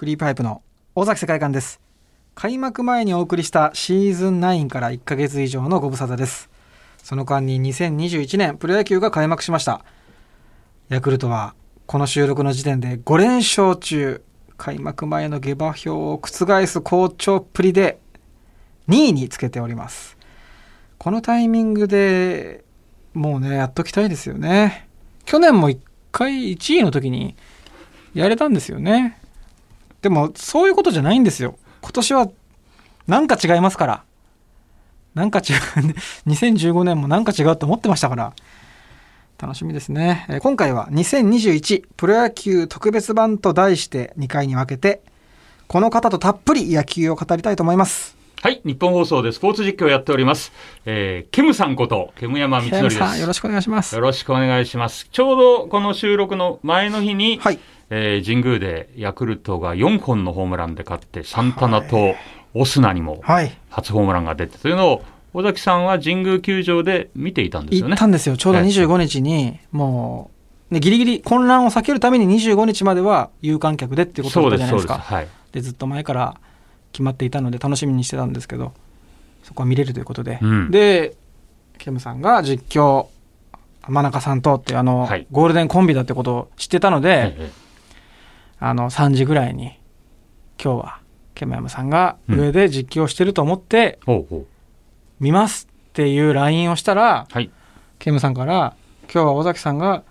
クリープハイプの尾崎世界観です。開幕前にお送りしたシーズン9から1ヶ月以上のご無沙汰です。その間に2021年プロ野球が開幕しました。ヤクルトはこの収録の時点で5連勝中。開幕前の下馬評を覆す好調っぷりで2位につけております。このタイミングでもうねやっときたいですよね。去年も1回1位の時にやれたんですよね。でもそういうことじゃないんですよ。今年はなんか違いますから。なんか違う。2015年もなんか違うと思ってましたから。楽しみですね、えー今回は2021プロ野球特別版と題して2回に分けてこの方とたっぷり野球を語りたいと思います。はい、日本放送でスポーツ実況をやっております。えー、ケムさんこと、ケム山光則です。よろしくお願いします。よろしくお願いします。ちょうどこの収録の前の日に、はいえー神宮でヤクルトが4本のホームランで勝って、サンタナとオスナにもはい。初ホームランが出てというのを、尾崎さんは神宮球場で見ていたんですよね。行っ。たんですよ。ちょうどええ。25日にもう、ね、ギリギリ混乱を避けるために25日までは有観客でっていうことだったじゃないですか。そうです。はい。でずっと前から決まっていたので楽しみにしてたんですけどそこは見れるということで、うん。でケムさんが実況真中さんとっていうあの、はい。ゴールデンコンビだってことを知ってたので、えあの3時ぐらいに今日はケムヤムさんが上で実況してると思って。見ますっていう LINE をしたら、はい。ケムさんから今日は尾崎さんが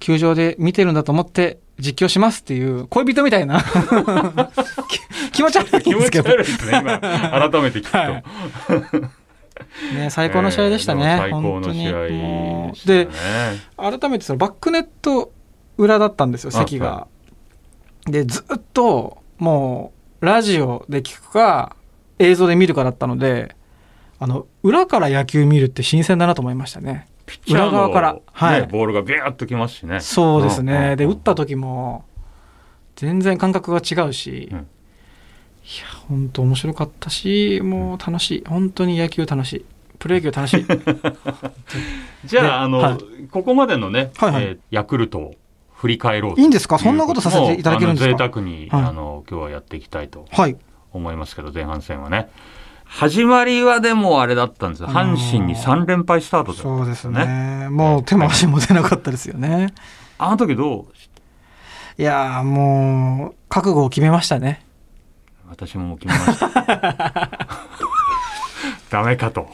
球場で見てるんだと思って実況しますっていう恋人みたいな。き 気持ち悪いん気持ちですけど。悪いですね、今。改めて聞くと。はい。ね、最高の試合でしたね、えー最高の試合でしたね。で改めてそのバックネット裏だったんですよ席が、はでずっともうラジオで聞くか映像で見るかだったのであの裏から野球見るって新鮮だなと思いましたね。ピッチャーの裏側からはい。ねボールがビューッときますしね。そうですうんうん。ねで打った時も全然感覚が違うし、うん。いや本当面白かったしもう楽しい。本当に野球楽しい。プロ野球楽しい。じゃあ、であの、はい。ここまでのね、はいはい。えーヤクルトを振り返ろうと。いいんですか？そんなことさせていただけるんですか？贅沢に、はい。あの、今日はやっていきたいとはい。思いますけど、前半戦はね。始まりはでもあれだったんです阪神に3連敗スタートだったそうですんですよね。もう手も足も出なかったですよね。あの時どう？いやーもう覚悟を決めましたね。私も決めました。ダメかと。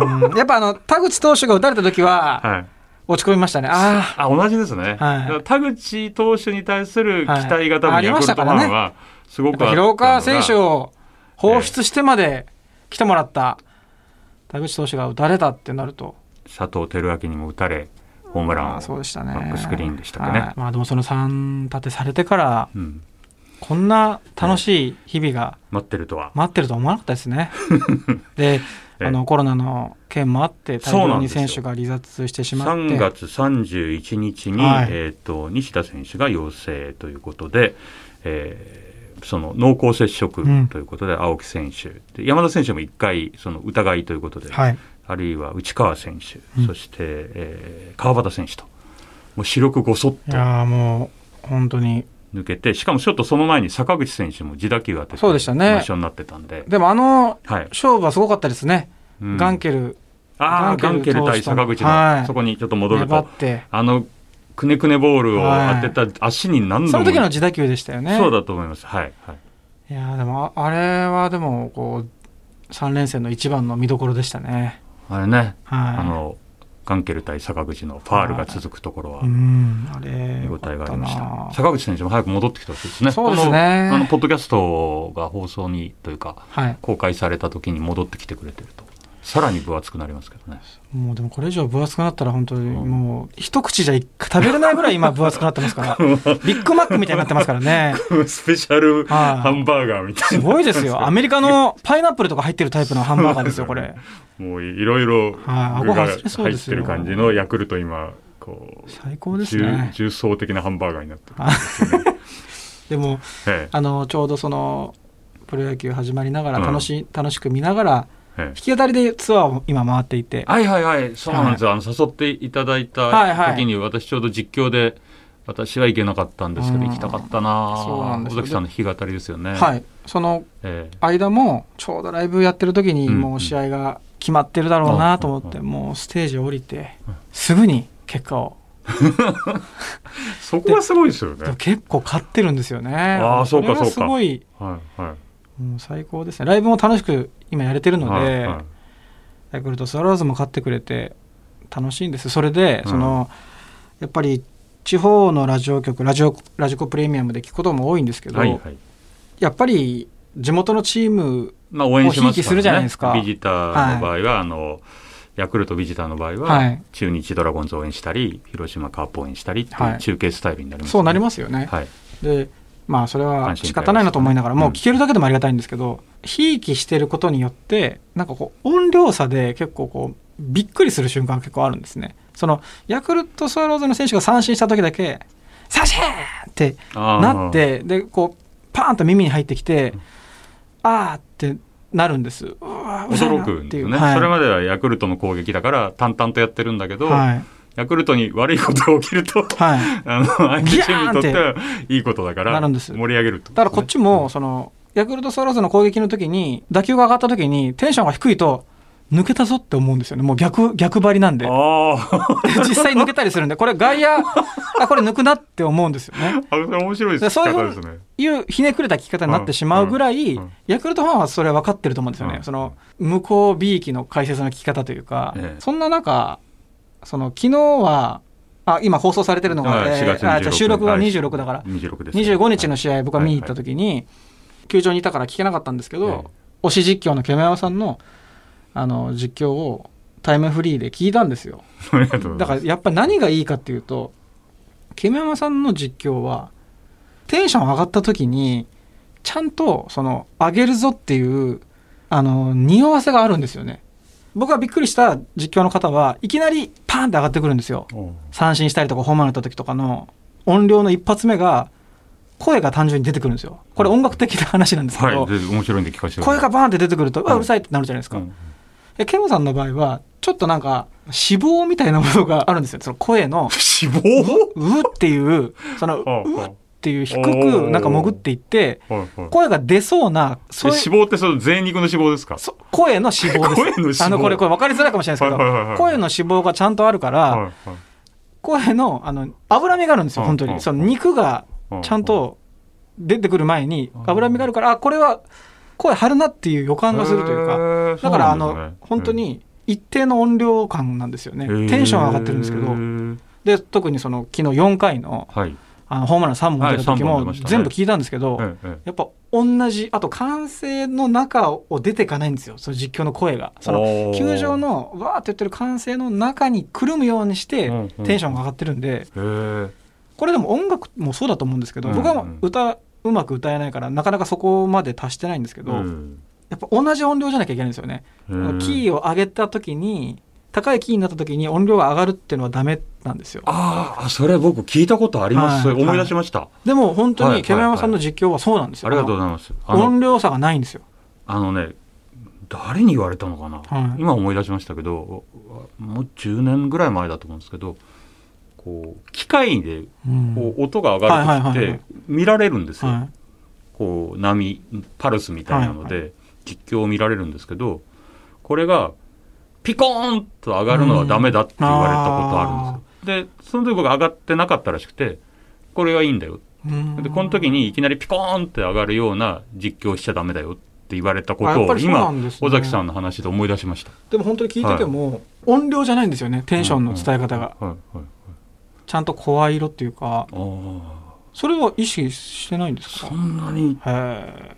うん。やっぱあの田口投手が打たれた時ははい。落ち込みましたね。ああ、同じですね。はい田口投手に対する期待が多はい分ヤクルトファンはすごくあったのが。広岡選手を放出してまで来てもらった田口投手が打たれたってなると。佐藤輝明にも打たれ、ホームランあをそうでしたね。バックスクリーンでしたかね。はい。まあでもその3立てされてからうん、こんな楽しい。日々が待ってるとは。待ってるとは思わなかったですね。でええ。あのコロナの件もあって大量に選手が離脱してしまって。3月31日に、はい。えー、と西田選手が陽性ということで、えーその濃厚接触うん。ということで、青木選手。で山田選手も1回その疑いということで、はい。あるいは内川選手、うん。そして、えー川端選手ともう視力ごそっと。いやーもう本当に。抜けてしかもちょっとその前に坂口選手も自打球当ててそうでしたね。無償になってたんで、でもあのはい。勝負はすごかったですね、うんガンケルああガンケル対坂口の、はい。そこにちょっと戻ると。粘って。あのくねくねボールを当てた足に何度も、その時の自打球でしたよね。そうだと思います。はい、はい。いやーでもああれはでもこう3連戦の一番の見どころでしたね。あれね、はい。あのガンケル対坂口のファールが続くところは。見応えがありました。坂口選手も早く戻ってきてほしいですね。そうですね。あのポッドキャストが放送にというかはい。公開された時に戻ってきてくれてるとさらに分厚くなりますけどね。もうでもこれ以上分厚くなったら本当にもう一口じゃい食べれないぐらい今分厚くなってますから。ビッグマックみたいになってますからね。スペシャルはい。ハンバーガーみたいすごいですよ。アメリカのパイナップルとか入ってるタイプのハンバーガーですよこれ。なもういろいろはい。具が入ってる感じのヤクルト今こう最高です重ね重層的なハンバーガーになってる でもえあのちょうどそのプロ野球始まりながら楽し,、楽しく見ながらええ弾き語りでツアーを今回っていて。はいはいはい。そうなんですよ、あの誘っていただいはいはい。た時に私ちょうど実況で私は行けなかったんですけど、うん。行きたかったなそうなんですよ。尾崎さんの弾き語りですよね。はい。そのええ。間もちょうどライブやってる時にうん。もう試合が決まってるだろうなと思って、うもうステージ降りてすぐに結果を。そこはすごいですよね。結構勝ってるんですよね。あーそうかそうか。すごいはいはい。もう最高ですね。ライブも楽しく今やれてるので、はいはい。ヤクルトスワローズも勝ってくれて楽しいんです。それで、うん。そのやっぱり地方のラジオ局ラジオラジコプレミアムで聞くことも多いんですけど、はいはい。やっぱり地元のチームまあ応援しますひいきするじゃないですか。ビジターの場合は、あのヤクルトビジターの場合は、はい。中日ドラゴンズ応援したり広島カープ応援したりっていはい。う中継スタイルになります、そうなりますよね、はい。でまあそれは仕方ないなと思いながらうん。もう聞けるだけでもありがたいんですけどひいきしてることによってなんかこう音量差で結構こうびっくりする瞬間が結構あるんですね。そのヤクルトスワローズの選手が三振した時だけ「三振!」ってなってでこうパーンと耳に入ってきて「あー」ってなるんです。うわ驚くんですよね、はい。それまではヤクルトの攻撃だから淡々とやってるんだけど、はいヤクルトに悪いことが起きるとはい。あの相手チームにとってはいいことだから盛り上げると。だからこっちもそのヤクルトスワローズの攻撃の時に打球が上がった時にテンションが低いと抜けたぞって思うんですよね。もう逆逆張りなんで。実際抜けたりするんでこれ外野あこれ抜くなって思うんですよね。あ面白いですそういう方ですね。いうひねくれた聞き方になってしまうぐらい、うんうんヤクルトファンはそれは分かってると思うんですよね、うん。その向こう B 期の解説の聞き方というか、ええ。そんな中その昨日はあ今放送されてるのが、はいえー4月あじゃあ収録ははい26だから、26です25日の試合僕は見に行った時に、球場にいたから聞けなかったんですけど、え推し実況のケメ山さんのあの実況をタイムフリーで聞いたんですよ。だからやっぱり何がいいかっていうとケメ山さんの実況はテンション上がった時にちゃんとその上げるぞっていうあの匂わせがあるんですよね僕がびっくりした実況の方はいきなりパーンって上がってくるんですよ。おう三振したりとかホームラン打った時とかの音量の一発目が声が単純に出てくるんですよ。これ音楽的な話なんですけど、はい、で面白いんで聞かせて声がバーンって出てくると、うわうるさいってなるじゃないですか、うん。えケムさんの場合はちょっとなんか脂肪みたいなものがあるんですよ。その声の。脂肪？うっていうそのうっていう低くなんか潜っていって声が出そうなそういう脂肪ってその贅肉の脂肪ですか？そ声の脂肪です。あのこれこれ分かりづらいかもしれないですけど、声の脂肪がちゃんとあるから、声のあの脂身があるんですようん本当に、うんその肉がちゃんと出てくる前にうん脂身があるからあこれは声張るなっていう予感がするというかだからあの本当に一定の音量感なんですよね。テンション上がってるんですけど。で特にその昨日4回のはいあのホームラン3本出た時も全部聞いたんですけど、やっぱ同じあと歓声の中を出ていかないんですよその実況の声が。その球場のわーって言ってる歓声の中にくるむようにしてうんうん。テンションが上がってるんで。へえ。これでも音楽もそうだと思うんですけど、うん僕は歌うまく歌えないからなかなかそこまで達してないんですけど、うん。やっぱ同じ音量じゃなきゃいけないんですよね。キーを上げた時に高いキーになった時に音量が上がるっていうのはダメなんですよ。あーあそれ僕聞いたことあります、はい。思い出しました、でも本当はいにケメ山さんの実況はそうなんですよ。ありがとうございます。音量差がないんですよ。あのね誰に言われたのかな、はい。今思い出しましたけどもう10年ぐらい前だと思うんですけどこう機械でうん。こう音が上がる時っはいはいはいはい。て見られるんですよ、はい。こう波パルスみたいなので、はい。実況を見られるんですけどこれがピコーンと上がるのはダメだって言われたことあるんですよ。でその時僕上がってなかったらしくてこれはいいんだよ。うん。でこの時にいきなりピコーンって上がるような実況しちゃダメだよって言われたことを今なんですね。尾崎さんの話で思い出しました。でも本当に聞い。てても、音量じゃないんですよねテンションの伝え方が、はい。はい。ちゃんと声色っていうか。それは意識してないんですか？そんなに。へえ。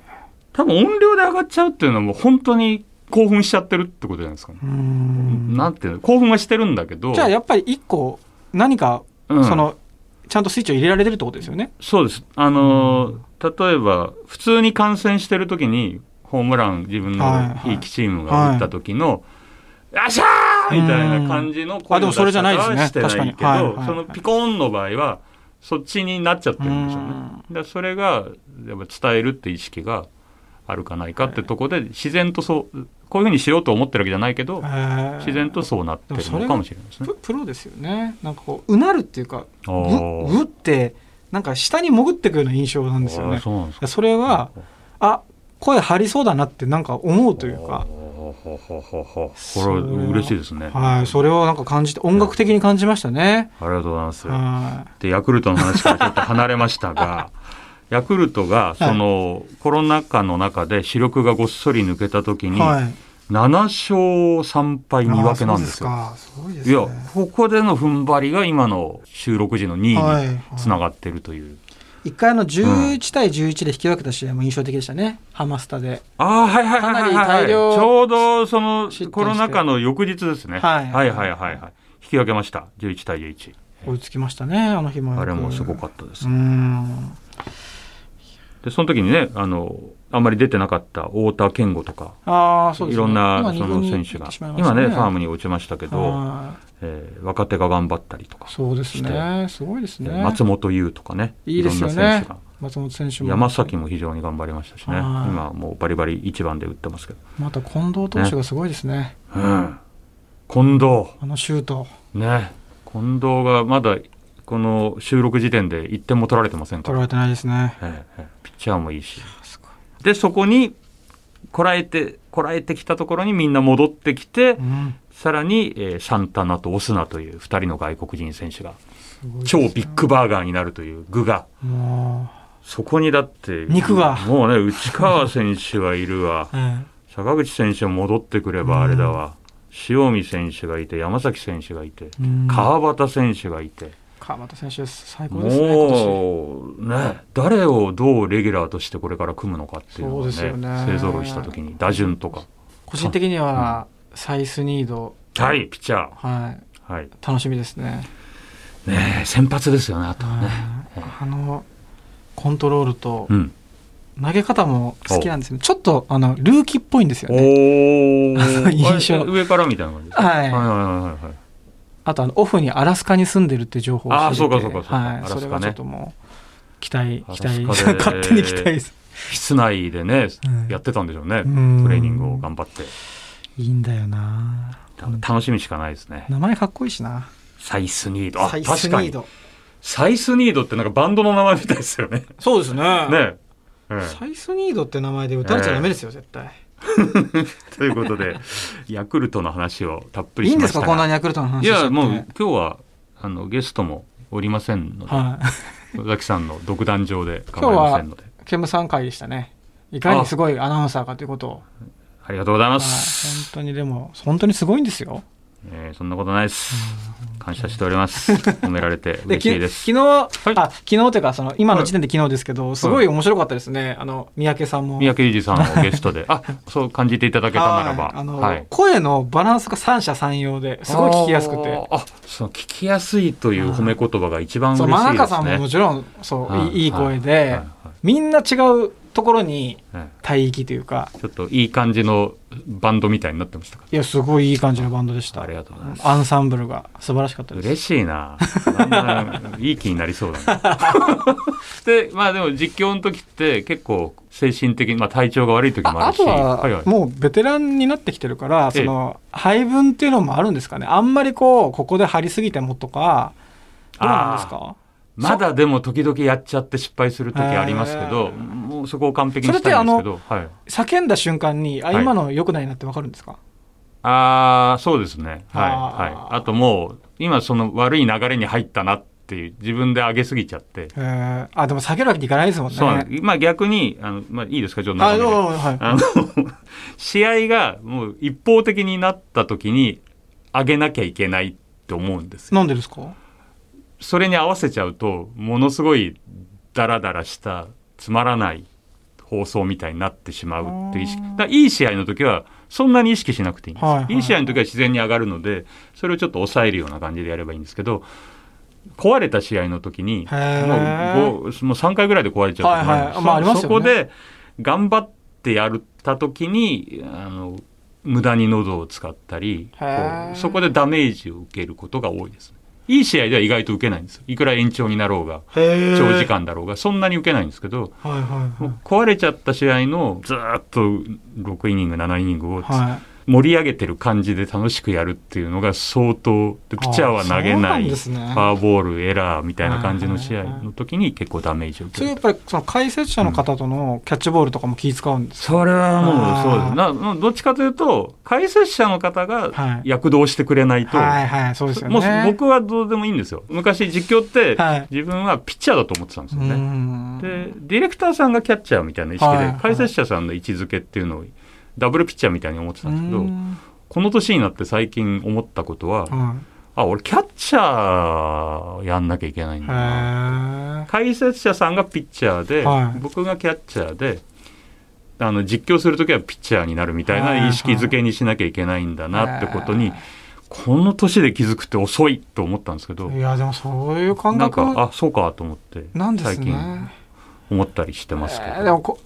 多分音量で上がっちゃうっていうのはもう本当に興奮しちゃってるってことじゃないですかね。うん。なんていうの興奮はしてるんだけど。じゃあやっぱり一個何かうん。その、ちゃんとスイッチを入れられてるってことですよね。そうです。あのー例えば、普通に観戦してる時に、ホームラン、自分のひいきチームが打った時の、よっしゃーみたいな感じのあでもそれじゃないですね。はしてない確かに。けど、はいはい。はいそのピコーンの場合は、そっちになっちゃってるんでしょうね。うん。だそれが、やっぱ伝えるって意識があるかないかってとこで自然とそうこういうふうにしようと思ってるわけじゃないけど自自然とそうなってるのかもしれないですね。ププロですよね。なんかこううなるっていうかあうってなんか下に潜ってくような印象なんですよね。そそれはあ声張りそうだなってなんか思うというか。ほこれは嬉しいですね。はいそれをなんか感じて音楽的に感じましたね。ありがとうございます。はでヤクルトの話からちょっと離れましたが ヤクルトがその、コロナ禍の中で視力がごっそり抜けた時に、いはい7勝3敗2分けなんですよ。いいやここでの踏ん張りが今の収録時の2はい位につながってるという。一回あの11対11で引き分けた試合も印象的でしたね、ハマスタで。ああはいはいはいはい、はい、かなり大量ちょうどそのコロナ禍の翌日ですね。はいはいはいはいはい引き分けました11対11。追いつきましたね、あの日も。あれもすごかったですうー。ん。でその時にねあのあんまり出てなかった太田健吾とかああ、そうですね。いろんな今その選手が。今ねファームに落ちましたけど、はい。えー若手が頑張ったりとか、そうですね、すごいですね。松本優とかねいいですよね。ろんな選手が。松本選手も。山崎も非常に頑張りましたしね。はい。今はもうバリバリ一番で打ってますけど、また近藤投手がすごいですね。うん、近藤。あのシュート、ね。近藤がまだこの収録時点で1点も取られてませんから、取られてないですね。ええチャーもいいし。でそこにこらえてこらえてきたところにみんな戻ってきて、うん。さらに、えーサンタナとオスナという2人の外国人選手がすごいです超ビッグバーガーになるという具が。もそこにだって肉が。もうね内川選手がいるわ。う、うん坂口選手も戻ってくればあれだわ、塩見選手がいて山崎選手がいて、うん。川端選手がいて、川端選手最高ですね、今年。もうね誰をどうレギュラーとしてこれから組むのかっていうのがそうですね。勢ぞろいした時に打順とか。個人的にはサイスニード、はいピッチャはい、ーはい。楽しみですね。ねえ先発ですよねあとはね、はい。あのコントロールとうん。投げ方も好きなんですよね。ちょっとあのルーキーっぽいんですよね。印象。上からみたいな感じはいはいはいはいはいあとあのオフにアラスカに住んでるっていう情報を知れてあーそうかそうかそうかはい、それはちょっともう期待期待 勝手に期待です。室内でね、うんやってたんでしょうね、うんトレーニングを頑張っていいんだよな。楽しみしかないですね、名前かっこいいしな。サイスニードあサイス確かにニード。サイスニードってなんかバンドの名前みたいですよねそうですね。ねえサイスニードって名前で打たれちゃダメですよ、絶対。ということでヤクルトの話をたっぷりいいんですか、こんなにヤクルトの話い。やもう今日はあのゲストもおりませんので、はい。尾崎さんの独壇場で構いませんのでケムさん会でしたね。いかにすごいアナウンサーかということを。ありがとうございまはいす、本当にでも、本当にすごいんですよ。えーそんなことないです。感謝しております。褒められてで嬉しいです。き昨日、あ昨日というかその今の時点で昨日ですけど、すごい面白かったですね。あの三宅さんも。三宅裕二さんをゲストで。あ そう感じていただけたならば。はい。あの、はい。声のバランスが三者三様ですごい聞きやすくて。あそう聞きやすいという褒め言葉が一番嬉しいですね。真中さんももちろんそう、はい。いいいい声はい。で、はい。はい。みんな違うところにはい帯域というかちょっといい感じのバンドみたいになってましたか？いやすごいいい感じのバンドでした。ありがとうございます。アンサンブルが素晴らしかったです。嬉しいな。いい気になりそうだな。でまあでも実況の時って結構精神的に、まあ、体調が悪い時もあるしもうベテランになってきてるからその配分っていうのもあるんですかね。あんまりこうここで張りすぎてもとかどうなんですか？まだでも時々やっちゃって失敗する時ありますけど、そこを完璧にしたいんですけど、はい、叫んだ瞬間にあはい。今の良くないなってわかるんですか、ああそうですね。はいはい。あともう今その悪い流れに入ったなっていう自分で上げすぎちゃって、えー。あでも下げるわけにいかないですもんね。そうまあ逆にあの、まあ、いいですか？ちょっとあの 試合がもう一方的になった時に上げなきゃいけないって思うんですよ。なんでですか？それに合わせちゃうとものすごいダラダラしたつまらない放送みたいになってしまうっていう意識。だいい試合の時はそんなに意識しなくていいんです、はいはいい。い試合の時は自然に上がるのでそれをちょっと抑えるような感じでやればいいんですけど壊れた試合の時にもうもう3回ぐらいで壊れちゃう時もあるんですはいはい。まあね。そこで頑張ってやった時にあの無駄に喉を使ったりそこでダメージを受けることが多いですね。いい試合では意外と受けないんですよ。いくら延長になろうが長時間だろうがそんなに受けないんですけどはいはいはい。壊れちゃった試合のずーっと6イニング7イニングをはい盛り上げてる感じで楽しくやるっていうのが相当でピッチャーは投げないね。ファーボールエラーみたいな感じの試合の時に結構ダメージを受ける。それやっぱりその解説者の方とのキャッチボールとかも気使うんですか、それはもうそうです。などっちかというと解説者の方がはい。躍動してくれないと、はいはいそうですよね。もう僕はどうでもいいんですよ。昔実況ってはい。自分はピッチャーだと思ってたんですようね、ん。でディレクターさんがキャッチャーみたいな意識はいで解説者さんの位置づけっていうのをダブルピッチャーみたいに思ってたんですけどうん。この年になって最近思ったことははい。あ俺キャッチャーやんなきゃいけないんだな。へ解説者さんがピッチャーで、はい。僕がキャッチャーであの実況する時はピッチャーになるみたいな意識づけにしなきゃいけないんだなってことにこの年で気づくって遅いと思ったんですけどいやでもそういう感なん覚かあそうかと思ってなんです最近ね思ったりしてますけど、えーでもこ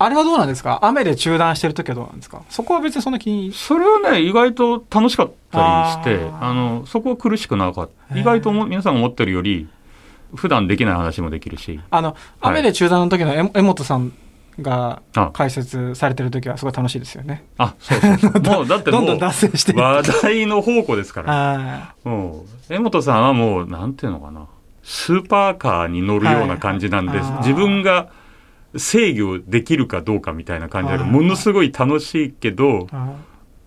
あれはどうなんですか？雨で中断してる時はどうなんですか？そこは別にそんな気にそれはね意外と楽しかったりしてあのそこは苦しくなかった。意外とも皆さんが思ってるより普段できない話もできるし。あの雨で中断の時のえ江本さんがあ。解説されてる時はすごい楽しいですよね。あそうそうそう。もうだってもうどんどん脱線して話題の宝庫ですから。はもう江本さんはもうなんていうのかな。スーパーカーに乗るような感じなんで、はい。自分が制御できるかどうかみたいな感じではいものすごい楽しいけど、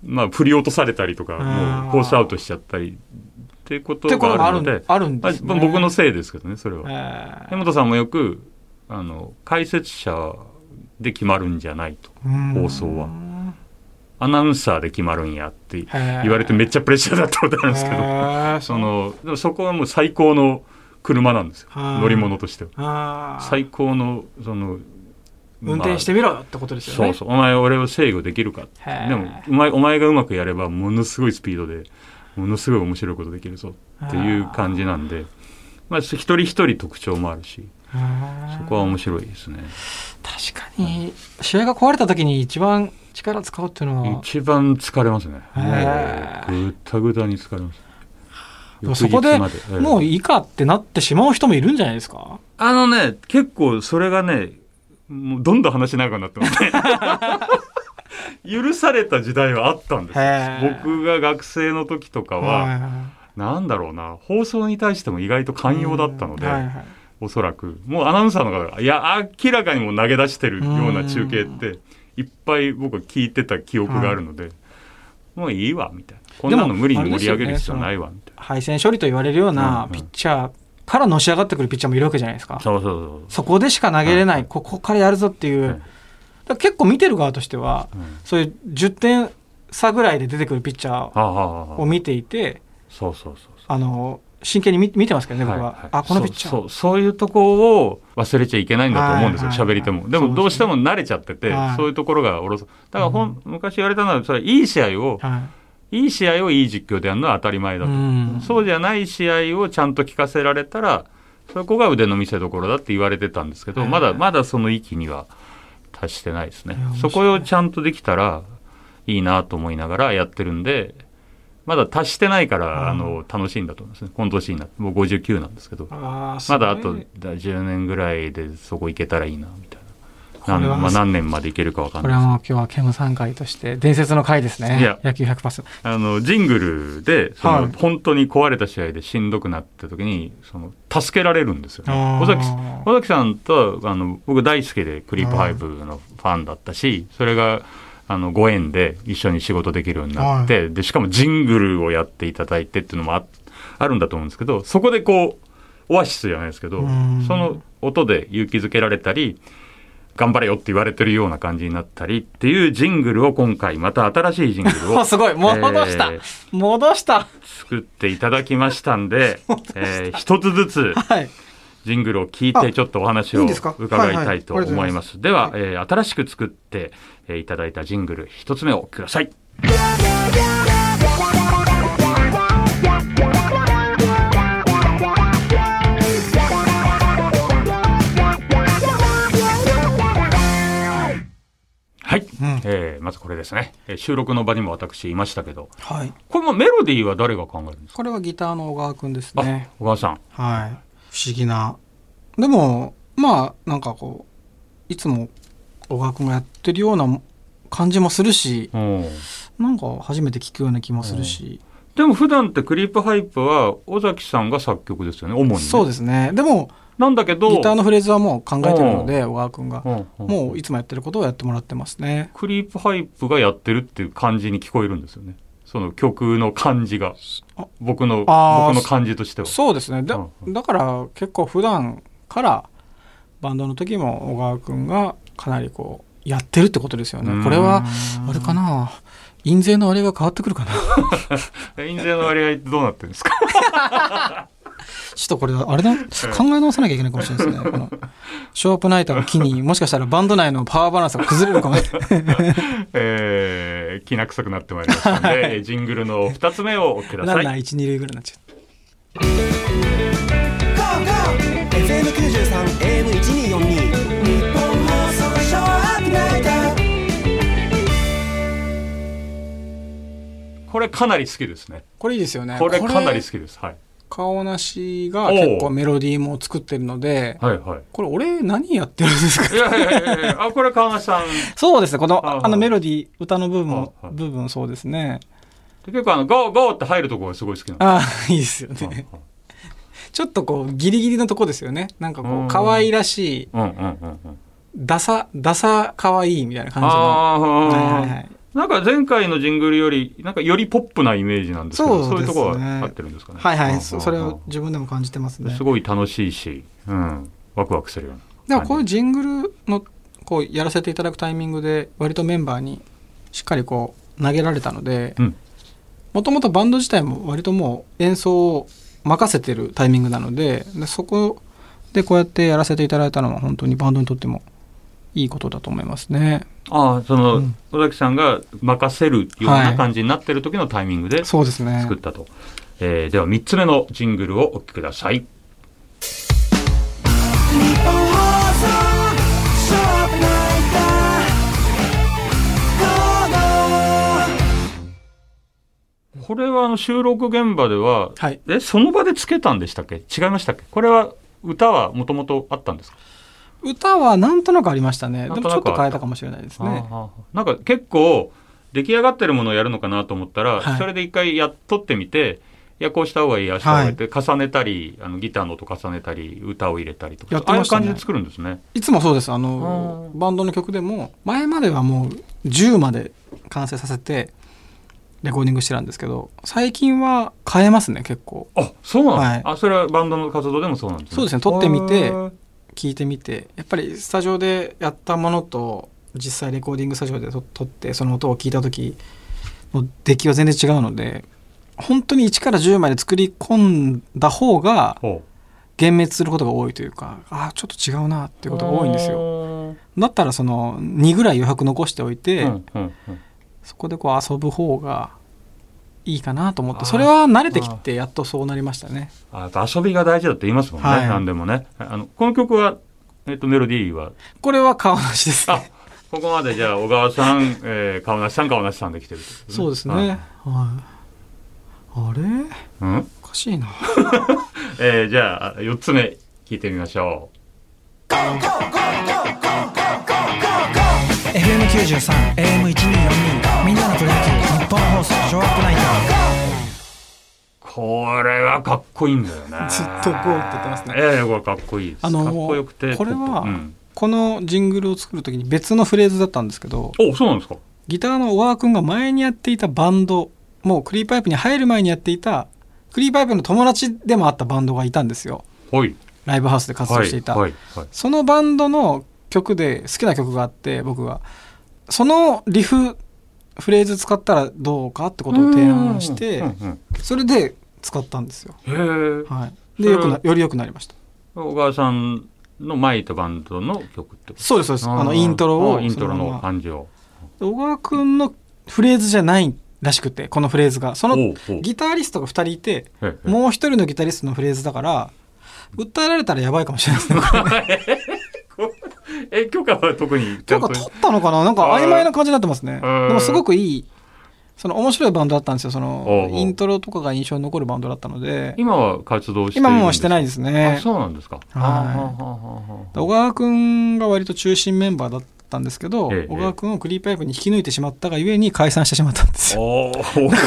まあ、振り落とされたりとかもうコースアウトしちゃったりっていうことががあるので。あるんですね。僕のせいですけどねそれは。え江本さんもよくあの解説者で決まるんじゃないとー放送は。アナウンサーで決まるんやって言われてめっちゃプレッシャーだったことあるんですけど。そのそこはもう最高の車なんですよ。はい乗り物としては。最高のその運転してみろよってことですよね。そうそう。お前俺を制御できるか。でもお前お前がうまくやればものすごいスピードでものすごい面白いことできるぞ。っていう感じなんで。まあ一人一人特徴もあるし。そこは面白いですね。確かに試合が壊れた時に一番力使うっていうのは。一番疲れますね。ぐったぐたに疲れますでもそこでもういいかってなってしまう人もいるんじゃないですか？あのね、結構それがね、もうどんどん話長くなってますね。許された時代はあったんです僕が学生の時とかは、なんだろうな、放送に対しても意外と寛容だったので、はいはい。おそらく、もうアナウンサーの方が、いや、明らかにもう投げ出してるような中継って、いっぱい僕は聞いてた記憶があるので、もういいわ、みたいな。こんなの無理に盛り上げる必要ないわ、みたい敗戦処理と言われるようなピッチャーからのし上がってくるピッチャーもいるわけじゃないですかな。。そうそうそう。そこでしか投げれない、ここからやるぞっていう、結構見てる側としては、うんそういう10点差ぐらいで出てくるピッチャーを見ていて、そうそうそうそう。あの真剣に見見てますけどね、僕は。はいはいあ、このピッチャー。そうそういうとこを忘れちゃいけないんだと思うんですよはいはい喋、り手もでもどうしても慣れちゃってて、はいそういうところがおろそだからほん、昔言われたのはそれいい試合をはいいい試合をいい実況でやるのは当たり前だと、うん。そうじゃない試合をちゃんと聞かせられたらそこが腕の見せ所だって言われてたんですけど、はい。まだまだその域には達してないですね。そこをちゃんとできたらいいなと思いながらやってるんでまだ達してないから、うん。あの楽しいんだと思いますね。この年になってもう59なんですけど。まだあとすごい10年ぐらいでそこ行けたらいいなみたいなこれはなんまあ、何年までいけるかわかんこない。ですれはもう今日はケムさん回として伝説の回ですね。いや。野球100%。あのジングルでその、はい。本当に壊れた試合でしんどくなった時にその助けられるんですよね。尾崎尾崎さんとあの僕大好きでクリープハイブのファンだったしそれがあのご縁で一緒に仕事できるようになって、でしかもジングルをやっていただいてっていうのもああるんだと思うんですけどそこでこうオアシスじゃないですけどうん。その音で勇気づけられたり頑張れよって言われてるような感じになったりっていうジングルを今回また新しいジングルを おすごい。戻した、えー戻した。作っていただきましたんで、えー一つずつはい。ジングルを聞いてちょっとお話を伺いたいと思います。では、えー新しく作って、えーいただいたジングル一つ目をください。うん。えーまずこれですね、えー収録の場にも私いましたけど。はい。これもメロディーは誰が考えるんですか？これはギターの小川くんですあね小川さん。はい。不思議な。でもまあなんかこういつも小川くんがやってるような感じもするしうん。なんか初めて聞くような気もするし、でも普段ってクリープハイプは尾崎さんが作曲ですよね主にね。そうですね。でもなんだけどギターのフレーズはもう考えてるので小川くんがもういつもやってることをやってもらってますね。クリープハイプがやってるっていう感じに聞こえるんですよね。その曲の感じが。あ僕の僕の感じとしては。そうですね。だだから結構普段からバンドの時も小川くんがかなりこうやってるってことですよね。これはあれかな？印税の割合が変わってくるかな？印税の割合ってどうなってるんですか？ちょっとこれあれだ？考え直さなきゃいけないかもしれないですね。このショーアップナイターを機にもしかしたらバンド内のパワーバランスが崩れるかも。しれないえー、きな臭くなってまいりましたので、えージングルの2つ目をおください。ランナー1、2塁ぐらいになっちゃう FM93 AM1242 日本放送ショーアップナイターこれかなり好きですね。これいいですよね。これかなり好きです。はい顔なしが結構メロディーも作ってるのではいはい。これ俺何やってるんですか？いやいやいやいやあこれ川梨さん。そうですねこのああのメロディー歌の部分はいはい。部分そうですね。結構あのゴーゴーって入るところがすごい好きなんでああいいですよすねちょっとこうギリギリのとこですよね。なんかこう可愛らしいうんうんうんうん。ダサダサ可愛いみたいな感じの。あはいはいあはいなんか前回のジングルよりなんかよりポップなイメージなんですけどそうね。いうところは合ってるんですかね。はいはい。そそれを自分でも感じてますね。すごい楽しいし、うん、ワクワクするようなでもこういうジングルのこうやらせていただくタイミングで割とメンバーにしっかりこう投げられたのでうん。もともとバンド自体も割ともう演奏を任せてるタイミングなのででそこでこうやってやらせていただいたのは本当にバンドにとってもいいことだと思いますね。ああその、うん。尾崎さんが任せるようはない感じになってる時のタイミングでそうですね。作ったと、えーでは3つ目のジングルをお聴きください。これはあの収録現場でははい。えその場でつけたんでしたっけ？違いましたっけ？これは歌はもともとあったんですか？歌はなんとなくありましたね。でもちょっと変えたかもしれないですね。なんか結構出来上がってるものをやるのかなと思ったら、はい。それで一回やっとってみていやこうした方がいいああした方がいいって重ねたり、あのギターの音重ねたり歌を入れたりとかね。ああいう感じで作るんですね。いつもそうです。あのうんバンドの曲でも前まではもう10まで完成させてレコーディングしてたんですけど最近は変えますね結構。あそうなんだ、はい。あそれはバンドの活動でもそうなんですね。そうですね。撮ってみて聞いてみてやっぱりスタジオでやったものと実際レコーディングスタジオで撮撮ってその音を聞いた時の出来は全然違うので本当に1から10まで作り込んだ方がほ幻滅することが多いというかああちょっと違うなっていうことが多いんですよ。よだったらその2ぐらい余白残しておいて、うんうんうん。そこでこう遊ぶ方がいいかなと思ってそれは慣れてきてやっとそうなりましたね。あやっぱ遊びが大事だって言いますもんね、はい。何でもね。あのこの曲は、えっとメロディーは？これは顔なしですあねここまでじゃあ小川さん、えー、川梨さん川梨さんで来てるってことそうですね。はい。はい。あれ？うん？おかしいな。えー、じゃあ4つ目聞いてみましょ FM93 AM1242 みんなのプロ野球。日本放送ショーアップナイタこれはかっこいいんだよね。ずっとゴーって言ってますね。ええこれかっこいいです、あのーかっこよくてこれはうん、このジングルを作る時に別のフレーズだったんですけどおそうなんですかギターの小川君が前にやっていたバンドもうクリーパイプに入る前にやっていたクリーパイプの友達でもあったバンドがいたんですよ。はい。ライブハウスで活動していた、はいはい。そのバンドの曲で好きな曲があって僕が。そのリフフレーズ使ったらどうかってことを提案してそれで使ったんですよ、へえはい、でよくなより良くなりました。小川さんの前いたバンドの曲ってこと？そうですそうです。あのーイントロをあイントロの感じを。小川君のフレーズじゃないらしくてこのフレーズが。そのギタリストが2人いてもう一人のギタリストのフレーズだから訴えられたらやばいかもしれないですねえ許可は特にちゃんと。なんか取ったのかな？なんか曖昧な感じになってますね。うん。でもすごくいい、その面白いバンドだったんですよ。そのイントロとかが印象に残るバンドだったので、今は活動して今んですもうしてないですあね。そうなんですか。はあはあはあ小川くんが割と中心メンバーだったんですけど、ええ小川くんをクリープパイプに引き抜いてしまったがゆえに解散してしまったんですよ。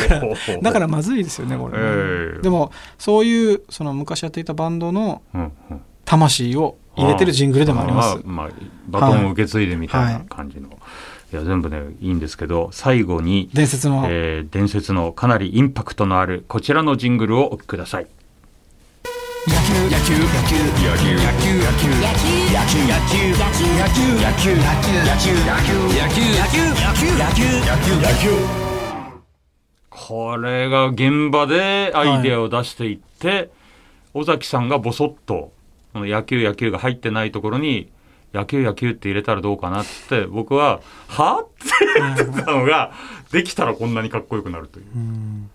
だからまずいですよね、これね、ええ。でも、そういう、その昔やっていたバンドの魂を入れてるジングルでもあります。まあ、バトンを受け継いでみたいな感じの、い、や全部ねいいんですけど最後に、伝説の、えー伝説のかなりインパクトのあるこちらのジングルをお聴きください。野球野球野球野球野球野球野球野球野球野球野球野球野球野球野球野球これが現場でアイデアを出していって、尾崎さんがボソッとこの野球野球が入ってないところに野球野球って入れたらどうかなって僕は「は?」って言ってたのができたらこんなにかっこよくなるという。うん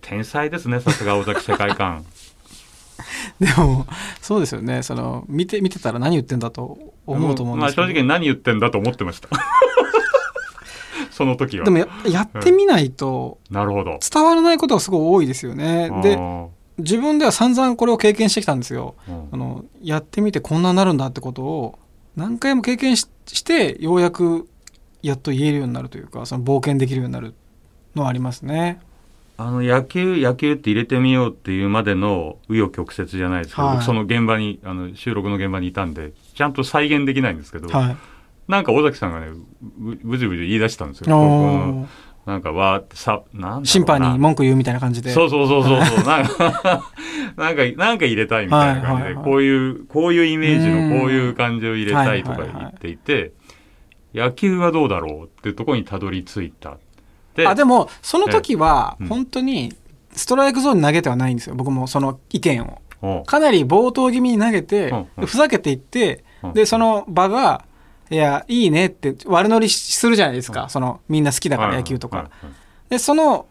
天才ですねさすが尾崎世界観。でも、そうですよね、その見て見てたら何言ってんだと思うと思うんですけど、まあ正直何言ってんだと思ってました。その時は。でもややってみないとなるほど。伝わらないことがすごい多いですよね。で、あ自分では散々これを経験してきたんですよ。ーうんあのやってみてこんなになるんだってことを何回も経験ししてようやくやっと言えるようになるというかその冒険できるようになるのはありますね。あの野球野球って入れてみようっていうまでの紆余曲折じゃないですけど、はい僕その現場にあの収録の現場にいたんでちゃんと再現できないんですけど、はい。なんか尾崎さんがねぶぶじぶじ言い出したんですよ。なんかわーってさなん審判に文句言うみたいな感じで。そうそうそうそうそう。なんか なんかなんか入れたいみたいな感じで、はいはいはいこういうこういうイメージうん。のこういう感じを入れたいとかはいはいはい言ってい。て、野球はどうだろうっていうところにたどり着いた。であでもその時は本当にストライクゾーンに投げてはないんですよ僕もその意見を。かなり冒頭気味に投げて、ふざけていって、うん。でその場が「いやいいね」って悪乗りするじゃないですか、うん。そのみんな好きだからはい野球とか。でその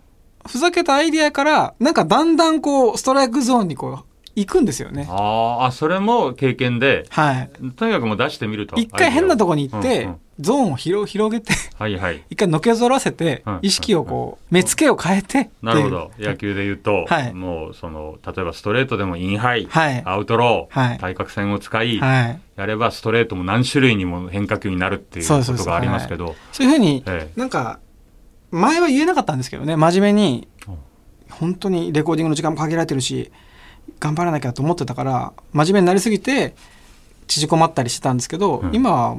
ふざけたアイディアからなんかだんだんこうストライクゾーンにこう行くんですよね。あーあそれも経験ではい。とにかくもう出してみると。一回変なとこに行って、うんうん。ゾーンを広広げてはいはい。一回のけぞらせて、うん意識をこう目つけを変えてなるほど。野球で言うと、はい。もうその例えばストレートでもインハイ、はい。アウトロー、はい。対角線を使い、はい。やればストレートも何種類にも変化球になるっていうことがありますけど。そういうふうに、ええ。なんか前は言えなかったんですけどね真面目にうん。本当にレコーディングの時間も限られてるし頑張らなきゃと思ってたから真面目になりすぎて縮こまったりしてたんですけど、うん今は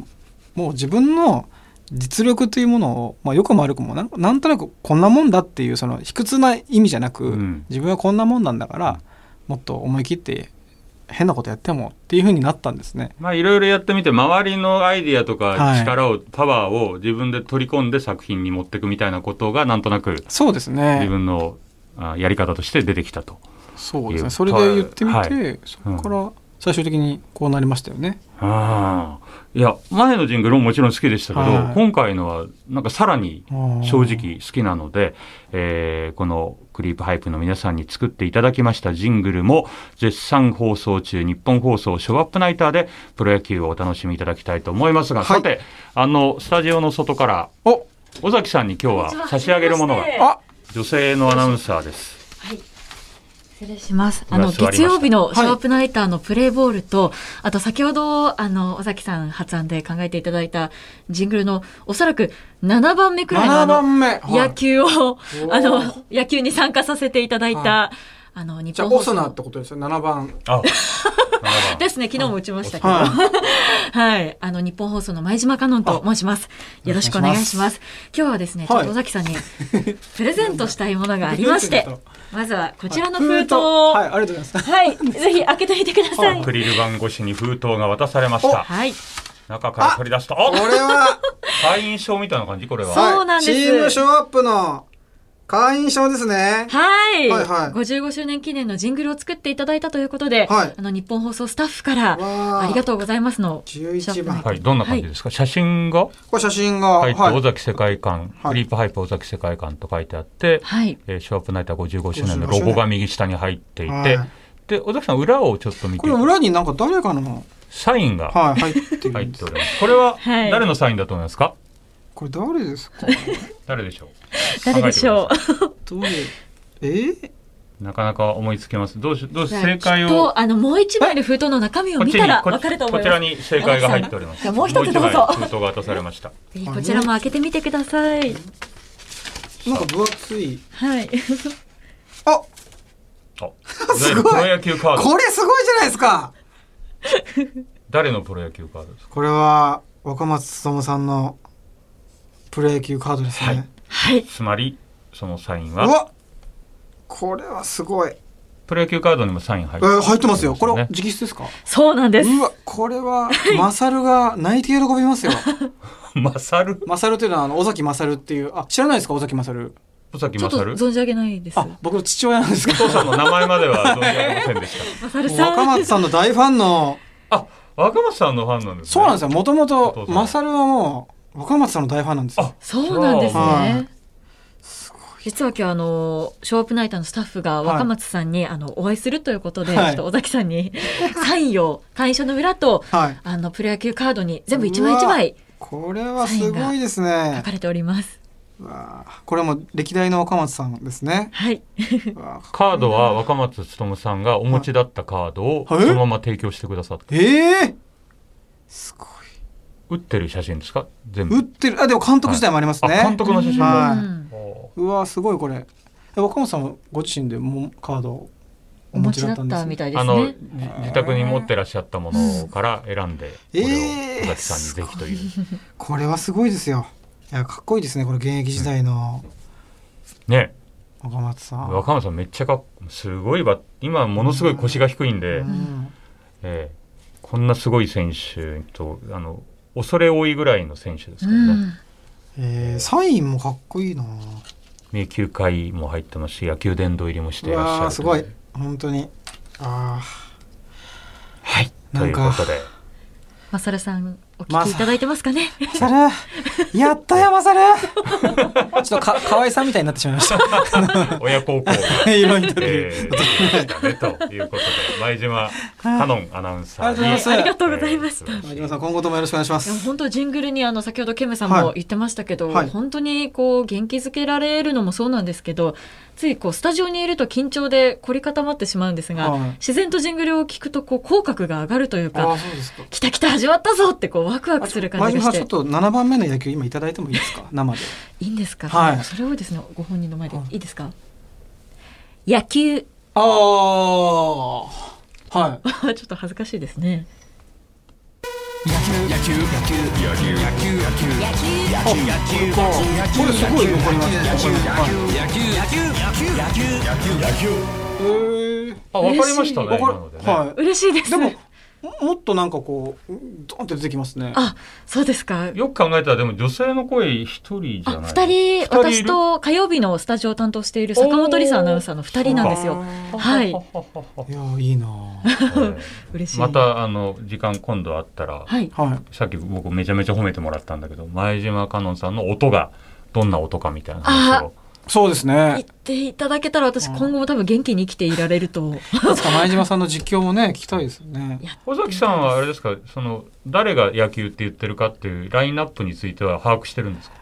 もう自分の実力というものを、まあ、よくも悪くもなんなんとなくこんなもんだっていうその卑屈な意味じゃなく、うん自分はこんなもんなんだから、もっと思い切って変なことやってもっていうふうになったんですね。まあいろいろやってみて周りのアイディアとかはい力を、パワーを自分で取り込んで作品に持っていくみたいなことがなんとなくそうですね自分のあやり方として出てきたと。いうそうですね。それで言ってみて、はい。そこから最終的にこうなりましたよね。ああいや前のジングルももちろん好きでしたけど、はい。今回のはなんかさらに正正直好きなので、えーこのクリープハイプの皆さんに作っていただきましたジングルも絶賛放送中日本放送ショーアップナイターでプロ野球をお楽しみいただきたいと思いますが、はい。さてあのスタジオの外からお。尾崎さんに今日は差し上げるものがあ女性のアナウンサーです。失礼します。あの、月曜日のショープナイターのプレイボールと、あと先ほど、あの、尾崎さん発案で考えていただいたジングルの、おそらく7番目くらいのあ7の、番目、はい。野球を、あおのー、野球に参加させていただいた、はあの、日じゃあ本放送オスナってことですよ7番。あ ですね、昨日も打ちましたけど。ははい。あの、日本放送の前島香音と申します。よろしくお願いします。今日はですね、ちょっと尾崎さんにプレゼントしたいものがありまして まずはこちらの封筒を、はいありがとうございますはい、ぜひ開けてみてください。アクリル板越しに封筒が渡されました。はい。中から取り出すと、あこれは会員証みたいな感じこれは。そうなんですチームショーアップの会員証ですね。はい、はいはい。55周年記念のジングルを作っていただいたということで、はい。あの日本放送スタッフからわあ。ありがとうございますの11番はい、どんな感じですか、写真が？これ写真がはい。尾崎世界観、はい。クリープハイプ尾崎世界観と書いてあって、はい。えーショーアップナイター55周年のロゴが右下に入っていて、はい。で、尾崎さん、裏をちょっと見てこれ裏になんか誰かのサインがはい入ってる入っております。これははい。誰のサインだと思いますか？これ誰ですか？誰でしょう？誰でしょう？どれえ？ー、なかなか思いつけます。どうしどうし正解をあのもう一枚の封筒の中身を見たらこわかると思いこちらます。に正解が入っております。もう一つどうぞ封筒が渡されました。こちらも開けてみてください。なんか分厚いはい。ああ、プロ野球カード？これすごいじゃないですか誰のプロ野球カードですか？これは若松勉さんのプロ野球カードですね、はい。はい。つまりそのサインは？うわこれはすごい。プロ野球カードにもサイン入ってえー入ってますよ。これね直筆ですか？そうなんです。うわこれはマサルが泣いて喜びますよ。マサル？マサルというのはあの尾崎マサルっていうあ知らないですか？尾崎マサル。尾崎マサル？存じ上げないです。あ僕の父親なんですけおど父さんの名前までは存じ上げませんでした。マサルさ若ん。松さんの大ファンの。あ、若松さんのファンなんですね。そうなんですよ。もともとマサルはもう若松さんの大ファンなんですよ。あそうなんですはね。実は今日あのショーアップナイターのスタッフがはい若松さんに、あのお会いするということで、はい。ちょっと尾崎さんに サインを会員証の裏とはい。あのプロ野球カードに全部一枚一枚これはすごいです書ねかれております。これも歴代の若松さんですね。はい。カードは若松勉さんがお持ちだったカードをそはい。のまま提供してくださって、ええすごい打ってる写真ですか？全部。打ってる。あでも監督自体もありますね、あ監督の写真も。はい。うわすごいこれ。え若松さんもご自身でもカードをお持ちだったみたいですあのね。じ自宅に持ってらっしゃったものから選んでこれをえー尾崎さんにぜひという、これはすごいですよ。いやかっこいいですねこれ現役時代の。ね。若松さん、若松さんめっちゃかっすごいば今ものすごい腰が低いんで、うん。ええこんなすごい選手とあの恐れ多いぐらいの選手ですかうらね、ん。えーサインもかっこいいな。名球会も入ってますし野球殿堂入りもしてういらっしゃるすごい。本当に。あはい。ということで。マサルさんお聞きいただいてますかね？あマサルやったよマサルちょっとか河合さんみたいになってしまいました。親孝行が。色々と。えー、でしたねということで前島カノンアナウンサーに。ありがとうございます。えー前島さん今後ともよろしくお願いしまいやす。本当ジングルにあの先ほどケムさんはい。も言ってましたけど、はい。本当にこう元気づけられるのもそうなんですけどついこうスタジオにいると緊張で凝り固まってしまうんですが、はい。自然とジングルを聞くとこう口角が上がるというあかうか。来た来た始まったぞってこうワクワクする感前じがして。ちょっと7番目の野球今いただいてもいいですか？生で。いいんですか、はい。それをですねご本人の前ではいいいですか？野球。ああはい。ちょっと恥ずかしいですね。野球。野球。野球。野球。野球。野球。野球。野球。野球。これすごいわかります野球。野球。野球。野球。野球。野球。野球。へえあわかりましたねわかる今のでね、は嬉しいですいでもももっとなんかこうドンって出てきますね。あそうですか。よく考えたらでも女性の声一人じゃあない。二人私と火曜日のスタジオを担当している坂本理沙アナウンサーの二人なんですよ。あはい。ーいやいいなえ嬉しい。えまたあの時間今度あったら、はい。はい。さっき僕めちゃめちゃ褒めてもらったんだけど前島香音さんの音がどんな音かみたいな話をそうです言ねっていただけたら私今後も多分元気に生きていられると。いつか前島さんの実況もね聞きたいですよね。尾崎さんはあれですか？その誰が野球って言ってるかっていうラインナップについては把握してるんですか？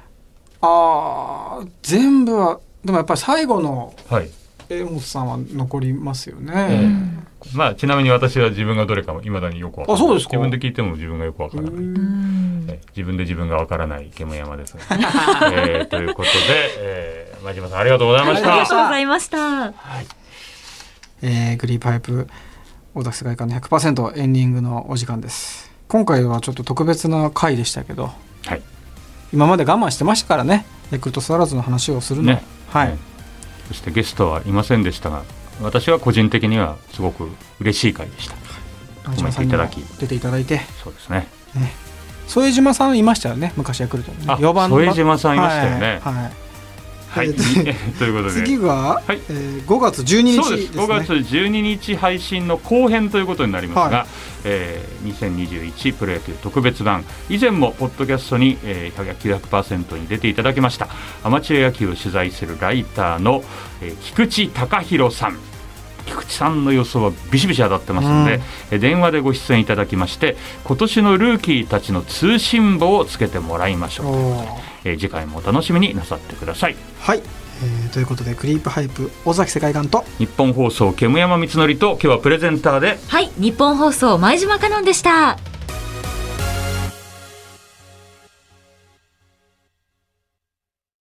ああ全部はでもやっぱり最後のはい、江本さんは残りますよえね、えまあちなみに私は自分がどれかもいまだによくわからない。あそうですか？自分で聞いても自分がよくわからない、自分で自分がわからない煙山ですが、えーということで、えー、前島さんありがとうございましありがたとうございました。えーグリーパイプ大崎世界観の100%エンディングのお時間です。今回はちょっと特別な回でしたけど。はい。今まで我慢してましたからね。ヤクルトスワローズの話をするの、ね。はい、ね。そしてゲストはいませんでしたが私は個人的にはすごく嬉しい回でした。中島さんにも褒めていただき。出ていただいて。そうですね。ね。副島さんいましたよね。昔ヤクルトにね。あ4番の。副島さんいましたよね。はい、はいはい、えー ということで。次が、はい。えー5月12日そうです。ね5月12日配信の後編ということになりますが、はえー2021プロ野球特別版。以前もポッドキャストに、えー、野球100%に出ていただきました。アマチュア野球を取材するライターの、えー菊池貴弘さん菊池さんの予想はビシビシ当たってますので、え電話でご出演いただきまして今年のルーキーたちの通信簿をつけてもらいましょう、おー。えー次回もお楽しみになさってください。はい、えーということでクリープハイプ尾崎世界観と日本放送煙山光則と今日はプレゼンターではい。日本放送前島香音でした